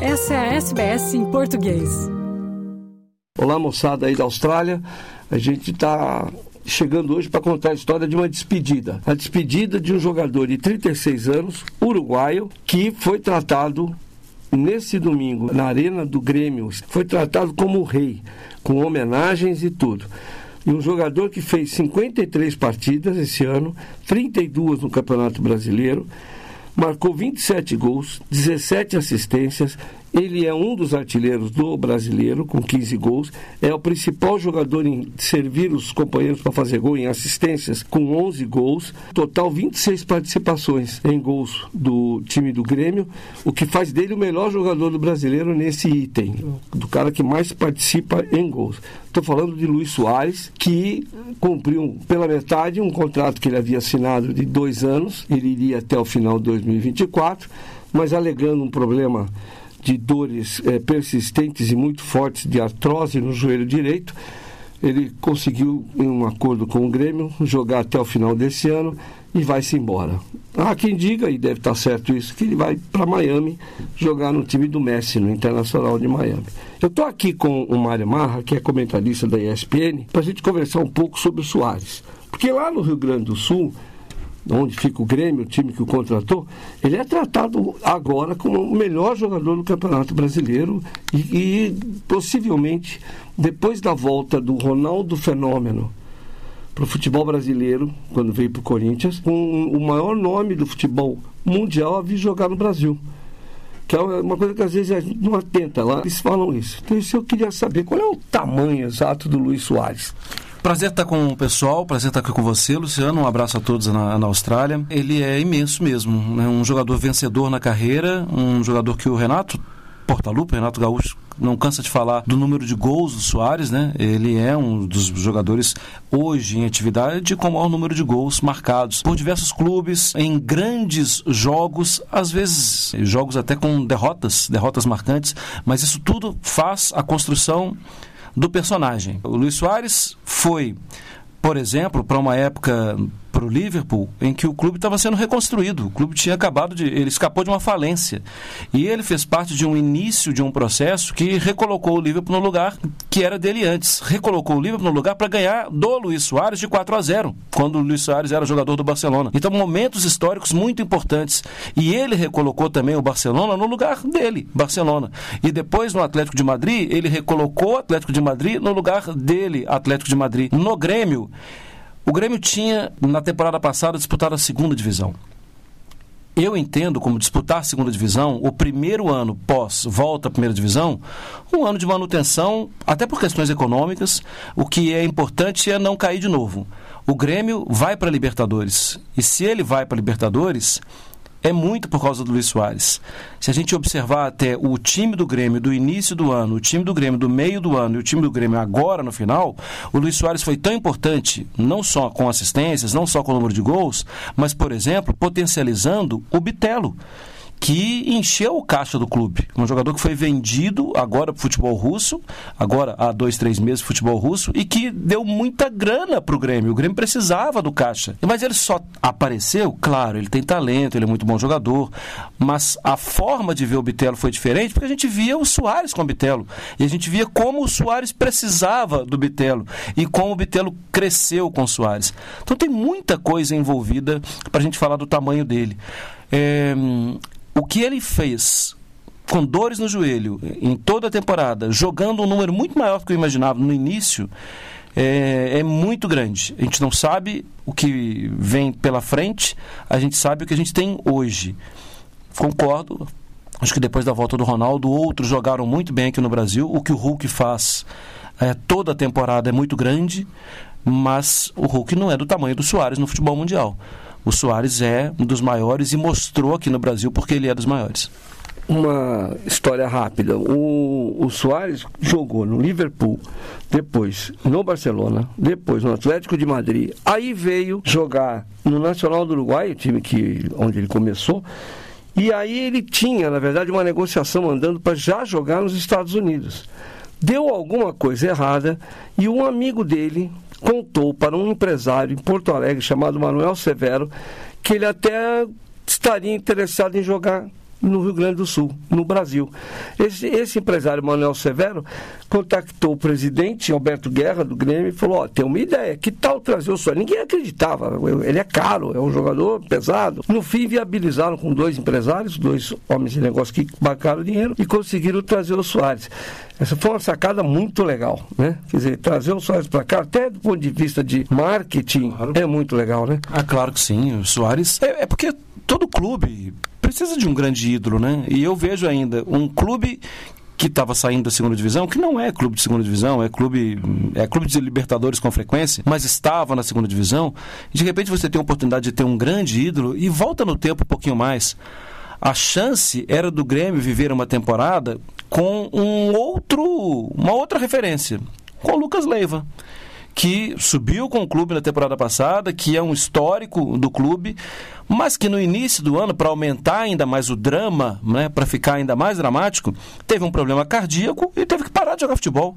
Essa é a SBS em português. Olá, moçada aí da Austrália. A gente está chegando hoje para contar a história de uma despedida. A despedida de um jogador de 36 anos, uruguaio, que foi tratado nesse domingo na Arena do Grêmio. Foi tratado como rei, com homenagens e tudo. E um jogador que fez 53 partidas esse ano, 32 no Campeonato Brasileiro, marcou 27 gols, 17 assistências. Ele é um dos artilheiros do brasileiro, com 15 gols. É o principal jogador em servir os companheiros para fazer gol em assistências, com 11 gols. Total 26 participações em gols do time do Grêmio, o que faz dele o melhor jogador do brasileiro nesse item, do cara que mais participa em gols. Estou falando de Luiz Soares, que cumpriu pela metade um contrato que ele havia assinado de dois anos, ele iria até o final de 2024, mas alegando um problema de dores é, persistentes e muito fortes de artrose no joelho direito. Ele conseguiu, em um acordo com o Grêmio, jogar até o final desse ano e vai-se embora. Há quem diga, e deve estar certo isso, que ele vai para Miami jogar no time do Messi, no Internacional de Miami. Eu estou aqui com o Mário Marra, que é comentarista da ESPN, para a gente conversar um pouco sobre o Soares. Porque lá no Rio Grande do Sul, onde fica o Grêmio, o time que o contratou, ele é tratado agora como o melhor jogador do Campeonato Brasileiro e, e possivelmente, depois da volta do Ronaldo Fenômeno para o futebol brasileiro, quando veio para o Corinthians, com o maior nome do futebol mundial a vir jogar no Brasil. Que é uma coisa que às vezes a gente não atenta lá, eles falam isso. Então, isso eu queria saber, qual é o tamanho exato do Luiz Soares? Prazer estar com o pessoal, prazer estar aqui com você, Luciano. Um abraço a todos na, na Austrália. Ele é imenso mesmo, né? um jogador vencedor na carreira, um jogador que o Renato Portaluppi, Renato Gaúcho, não cansa de falar do número de gols do Soares, né? Ele é um dos jogadores hoje em atividade com o maior número de gols marcados por diversos clubes, em grandes jogos, às vezes jogos até com derrotas, derrotas marcantes, mas isso tudo faz a construção do personagem. O Luiz Soares foi, por exemplo, para uma época para o Liverpool em que o clube estava sendo reconstruído. O clube tinha acabado de. Ele escapou de uma falência. E ele fez parte de um início de um processo que recolocou o Liverpool no lugar que era dele antes. Recolocou o Liverpool no lugar para ganhar do Luiz Soares de 4 a 0, quando o Luiz Soares era jogador do Barcelona. Então, momentos históricos muito importantes. E ele recolocou também o Barcelona no lugar dele, Barcelona. E depois no Atlético de Madrid, ele recolocou o Atlético de Madrid no lugar dele, Atlético de Madrid. No Grêmio, o Grêmio tinha, na temporada passada, disputado a segunda divisão. Eu entendo como disputar a segunda divisão, o primeiro ano pós volta à primeira divisão, um ano de manutenção, até por questões econômicas. O que é importante é não cair de novo. O Grêmio vai para a Libertadores. E se ele vai para a Libertadores, é muito por causa do Luiz Soares. Se a gente observar até o time do Grêmio do início do ano, o time do Grêmio do meio do ano e o time do Grêmio agora no final, o Luiz Soares foi tão importante, não só com assistências, não só com o número de gols, mas, por exemplo, potencializando o Bitelo que encheu o caixa do clube. Um jogador que foi vendido agora para futebol russo, agora há dois, três meses futebol russo, e que deu muita grana para o Grêmio. O Grêmio precisava do caixa. Mas ele só apareceu, claro, ele tem talento, ele é muito bom jogador, mas a forma de ver o Bitelo foi diferente porque a gente via o Soares com o Bitelo. E a gente via como o Soares precisava do Bitelo e como o Bitelo cresceu com o Soares. Então tem muita coisa envolvida para a gente falar do tamanho dele. É, o que ele fez com dores no joelho em toda a temporada, jogando um número muito maior do que eu imaginava no início, é, é, muito grande. A gente não sabe o que vem pela frente, a gente sabe o que a gente tem hoje. Concordo. Acho que depois da volta do Ronaldo, outros jogaram muito bem aqui no Brasil. O que o Hulk faz é, toda a temporada é muito grande, mas o Hulk não é do tamanho do Soares no futebol mundial o Soares é um dos maiores e mostrou aqui no Brasil porque ele é dos maiores. Uma história rápida. O, o Soares jogou no Liverpool, depois no Barcelona, depois no Atlético de Madrid. Aí veio jogar no Nacional do Uruguai, o time que, onde ele começou. E aí ele tinha, na verdade, uma negociação andando para já jogar nos Estados Unidos. Deu alguma coisa errada e um amigo dele, contou para um empresário em Porto Alegre chamado Manuel Severo que ele até estaria interessado em jogar no Rio Grande do Sul, no Brasil. Esse, esse empresário Manuel Severo contactou o presidente Alberto Guerra do Grêmio e falou: Ó, tem uma ideia, que tal trazer o Soares? Ninguém acreditava, ele é caro, é um jogador pesado. No fim, viabilizaram com dois empresários, dois homens de negócio que bancaram dinheiro e conseguiram trazer o Soares. Essa foi uma sacada muito legal, né? Quer dizer, trazer o Soares para cá, até do ponto de vista de marketing, claro. é muito legal, né? Ah, claro que sim. O Soares. É, é porque todo clube precisa de um grande ídolo, né? E eu vejo ainda um clube que estava saindo da segunda divisão, que não é clube de segunda divisão, é clube é clube de Libertadores com frequência, mas estava na segunda divisão, de repente você tem a oportunidade de ter um grande ídolo e volta no tempo um pouquinho mais. A chance era do Grêmio viver uma temporada com um outro, uma outra referência, com o Lucas Leiva que subiu com o clube na temporada passada, que é um histórico do clube, mas que no início do ano, para aumentar ainda mais o drama, né, para ficar ainda mais dramático, teve um problema cardíaco e teve que parar de jogar futebol.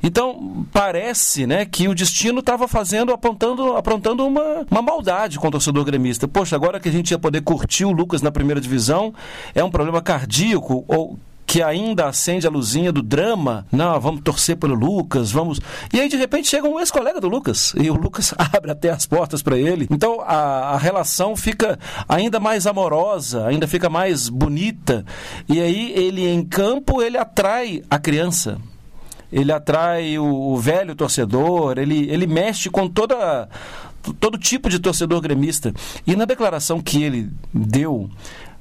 Então, parece né, que o destino estava fazendo, apontando, aprontando uma, uma maldade com o torcedor gremista. Poxa, agora que a gente ia poder curtir o Lucas na primeira divisão, é um problema cardíaco ou que ainda acende a luzinha do drama. Não, vamos torcer pelo Lucas, vamos. E aí, de repente, chega um ex-colega do Lucas. E o Lucas abre até as portas para ele. Então, a, a, relação fica ainda mais amorosa, ainda fica mais bonita. E aí, ele em campo, ele atrai a criança. Ele atrai o, o velho torcedor, ele, ele mexe com toda todo tipo de torcedor gremista. E na declaração que ele deu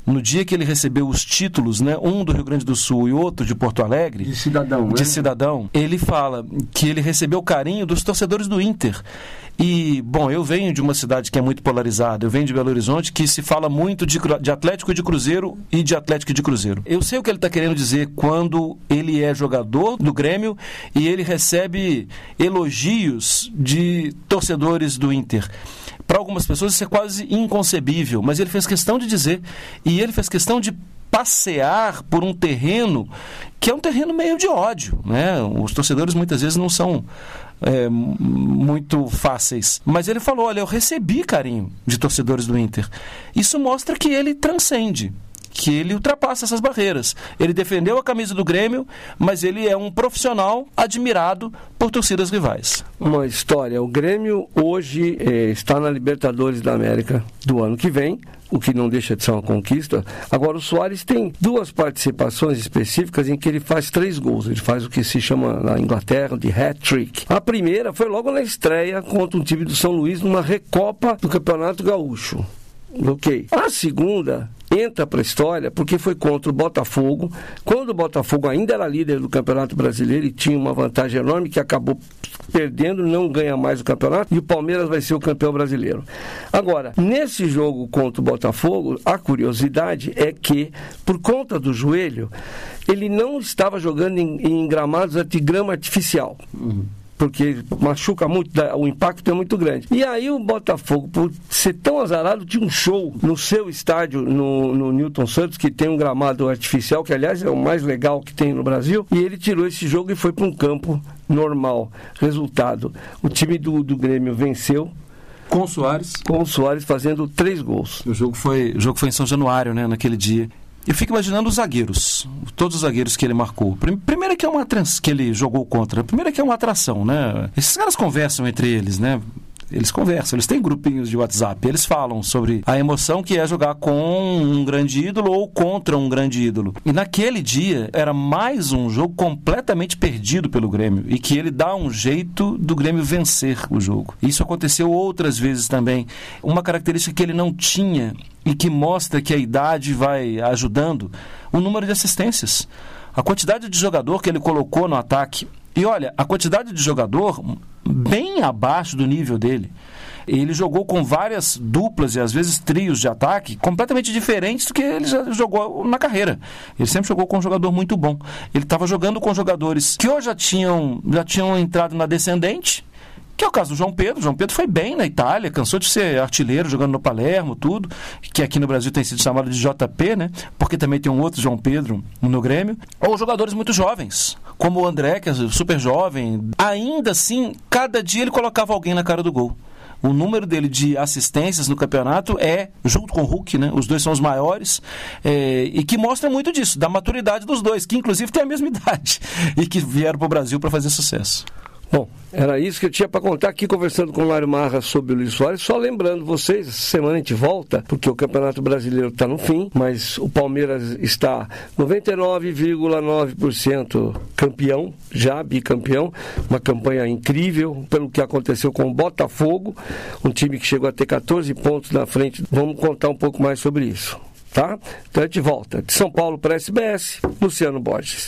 no dia que ele recebeu os títulos, né, um do Rio Grande do Sul e outro de Porto Alegre, de cidadão, de né? cidadão, ele fala que ele recebeu o carinho dos torcedores do Inter. E, bom, eu venho de uma cidade que é muito polarizada, eu venho de Belo Horizonte, que se fala muito de, de Atlético de Cruzeiro e de Atlético de Cruzeiro. Eu sei o que ele está querendo dizer quando ele é jogador do Grêmio e ele recebe elogios de torcedores do Inter para algumas pessoas isso é quase inconcebível, mas ele fez questão de dizer, e ele fez questão de passear por um terreno que é um terreno meio de ódio. Né? Os torcedores muitas vezes não são é, muito fáceis. Mas ele falou: olha, eu recebi carinho de torcedores do Inter. Isso mostra que ele transcende que ele ultrapassa essas barreiras. Ele defendeu a camisa do Grêmio, mas ele é um profissional admirado por torcidas rivais. Uma história: o Grêmio hoje eh, está na Libertadores da América do ano que vem. O que não deixa de ser uma conquista. Agora, o Soares tem duas participações específicas em que ele faz três gols. Ele faz o que se chama na Inglaterra de hat-trick. A primeira foi logo na estreia contra um time do São Luís numa recopa do Campeonato Gaúcho. Ok. A segunda entra para a história porque foi contra o Botafogo, quando o Botafogo ainda era líder do Campeonato Brasileiro e tinha uma vantagem enorme que acabou perdendo, não ganha mais o campeonato e o Palmeiras vai ser o campeão brasileiro. Agora, nesse jogo contra o Botafogo, a curiosidade é que, por conta do joelho, ele não estava jogando em, em gramados de grama artificial. Uhum porque machuca muito, o impacto é muito grande. E aí o Botafogo, por ser tão azarado, tinha um show no seu estádio, no, no Newton Santos, que tem um gramado artificial, que aliás é o mais legal que tem no Brasil, e ele tirou esse jogo e foi para um campo normal. Resultado: o time do, do Grêmio venceu com o Soares. Com o Soares fazendo três gols. O jogo foi, o jogo foi em São Januário, né, naquele dia. Eu fico imaginando os zagueiros, todos os zagueiros que ele marcou. Primeiro que é uma trans, que ele jogou contra. Primeiro que é uma atração, né? Esses caras conversam entre eles, né? Eles conversam, eles têm grupinhos de WhatsApp, eles falam sobre a emoção que é jogar com um grande ídolo ou contra um grande ídolo. E naquele dia era mais um jogo completamente perdido pelo Grêmio e que ele dá um jeito do Grêmio vencer o jogo. Isso aconteceu outras vezes também. Uma característica que ele não tinha e que mostra que a idade vai ajudando, o número de assistências. A quantidade de jogador que ele colocou no ataque. E olha, a quantidade de jogador bem abaixo do nível dele. Ele jogou com várias duplas e às vezes trios de ataque completamente diferentes do que ele já jogou na carreira. Ele sempre jogou com um jogador muito bom. Ele estava jogando com jogadores que ou já tinham, já tinham entrado na descendente que é o caso do João Pedro. João Pedro foi bem na Itália, cansou de ser artilheiro jogando no Palermo, tudo, que aqui no Brasil tem sido chamado de JP, né? Porque também tem um outro João Pedro no Grêmio. Ou jogadores muito jovens, como o André, que é super jovem. Ainda assim, cada dia ele colocava alguém na cara do gol. O número dele de assistências no campeonato é, junto com o Hulk, né? Os dois são os maiores. É, e que mostra muito disso, da maturidade dos dois, que inclusive têm a mesma idade e que vieram para o Brasil para fazer sucesso. Bom, era isso que eu tinha para contar aqui conversando com o Mário Marra sobre o Luiz Soares. Só lembrando vocês, essa semana a gente volta, porque o Campeonato Brasileiro está no fim, mas o Palmeiras está 99,9% campeão, já bicampeão. Uma campanha incrível pelo que aconteceu com o Botafogo, um time que chegou a ter 14 pontos na frente. Vamos contar um pouco mais sobre isso. Tá? Então a gente volta. De São Paulo para a SBS, Luciano Borges.